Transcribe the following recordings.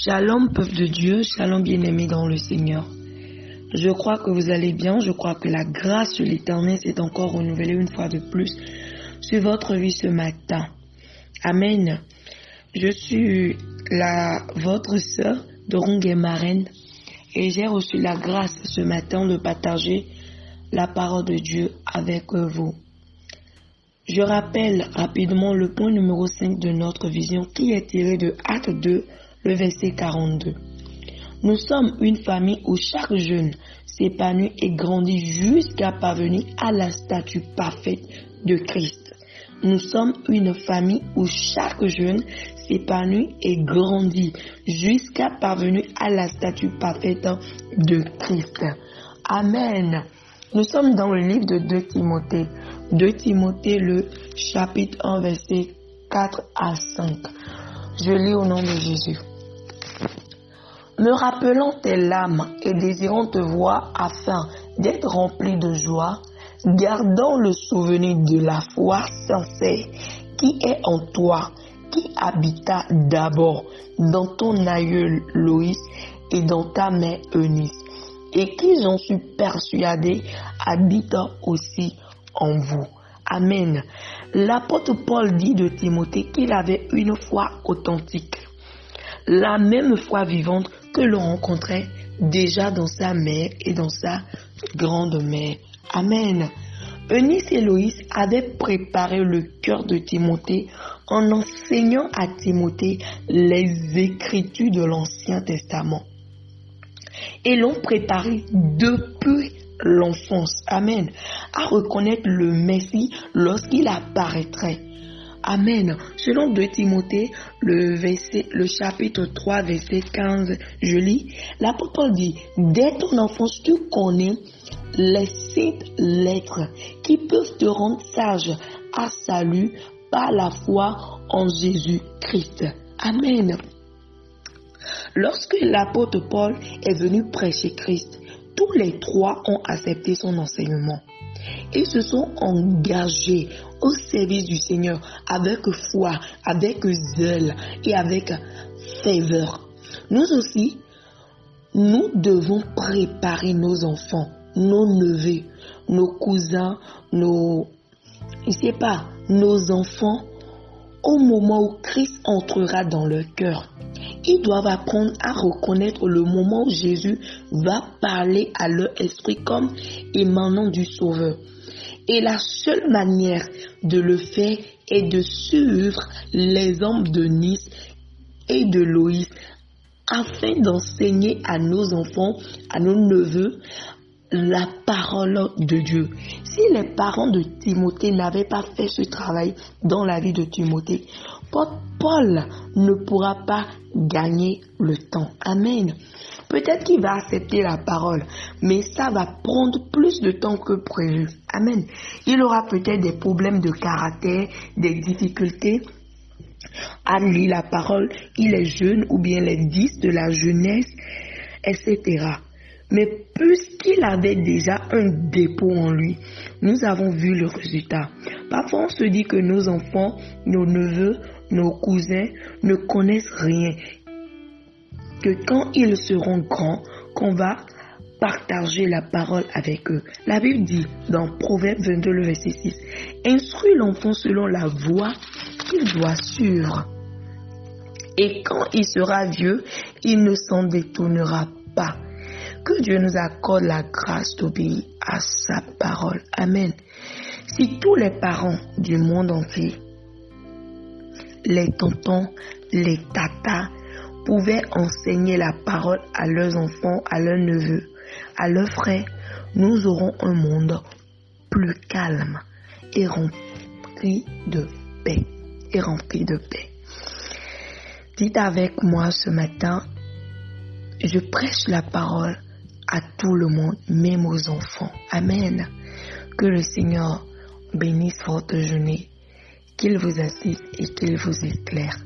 Shalom, peuple de Dieu, shalom bien-aimé dans le Seigneur. Je crois que vous allez bien, je crois que la grâce de l'Éternel s'est encore renouvelée une fois de plus sur votre vie ce matin. Amen. Je suis votre sœur de Marraine et j'ai reçu la grâce ce matin de partager la parole de Dieu avec vous. Je rappelle rapidement le point numéro 5 de notre vision qui est tiré de Acte 2, le verset 42. Nous sommes une famille où chaque jeune s'épanouit et grandit jusqu'à parvenir à la statue parfaite de Christ. Nous sommes une famille où chaque jeune s'épanouit et grandit jusqu'à parvenir à la statue parfaite de Christ. Amen. Nous sommes dans le livre de 2 Timothée. 2 Timothée, le chapitre 1, verset 4 à 5. Je lis au nom de Jésus. Me rappelant tes larmes et désirant te voir afin d'être rempli de joie, gardant le souvenir de la foi sincère qui est en toi, qui habita d'abord dans ton aïeul Loïs et dans ta mère Eunice, et qui, j'en suis persuadé, habite aussi en vous. Amen. L'apôtre Paul dit de Timothée qu'il avait une foi authentique, la même foi vivante que l'on rencontrait déjà dans sa mère et dans sa grande-mère. Amen. Eunice et Loïs avaient préparé le cœur de Timothée en enseignant à Timothée les écritures de l'Ancien Testament. Et l'ont préparé depuis l'enfance, Amen, à reconnaître le Messie lorsqu'il apparaîtrait. Amen. Selon 2 Timothée, le, chapitre 3, verset 15, je lis, l'apôtre dit, dès ton enfance, tu connais les sept lettres qui peuvent te rendre sage à salut par la foi en Jésus-Christ. Amen. Lorsque l'apôtre Paul est venu prêcher Christ, tous les trois ont accepté son enseignement. Ils se sont engagés au service du Seigneur avec foi, avec zèle et avec faveur. Nous aussi, nous devons préparer nos enfants, nos neveux, nos cousins, nos, je sais pas, nos enfants au moment où Christ entrera dans leur cœur. Ils doivent apprendre à reconnaître le moment où Jésus va parler à leur esprit comme émanant du Sauveur. Et la seule manière de le faire est de suivre l'exemple de Nice et de Loïs afin d'enseigner à nos enfants, à nos neveux, la parole de Dieu. Si les parents de Timothée n'avaient pas fait ce travail dans la vie de Timothée, Paul ne pourra pas gagner le temps. Amen. Peut-être qu'il va accepter la parole, mais ça va prendre plus de temps que prévu. Amen. Il aura peut-être des problèmes de caractère, des difficultés à lire la parole. Il est jeune ou bien les 10 de la jeunesse, etc. Mais puisqu'il avait déjà un dépôt en lui, nous avons vu le résultat. Parfois, on se dit que nos enfants, nos neveux, nos cousins ne connaissent rien. Que quand ils seront grands, qu'on va partager la parole avec eux. La Bible dit dans Proverbe 22, le verset 6, Instruis l'enfant selon la voie qu'il doit suivre. Et quand il sera vieux, il ne s'en détournera pas. Que Dieu nous accorde la grâce d'obéir à sa parole. Amen. Si tous les parents du monde entier, les tontons, les tatas, pouvaient enseigner la parole à leurs enfants, à leurs neveux, à leurs frères, nous aurons un monde plus calme et rempli de paix. Et rempli de paix. Dites avec moi ce matin, je prêche la parole à tout le monde, même aux enfants. Amen. Que le Seigneur bénisse votre journée, qu'il vous assiste et qu'il vous éclaire.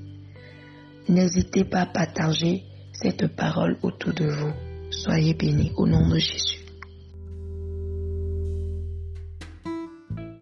N'hésitez pas à partager cette parole autour de vous. Soyez bénis au nom de Jésus.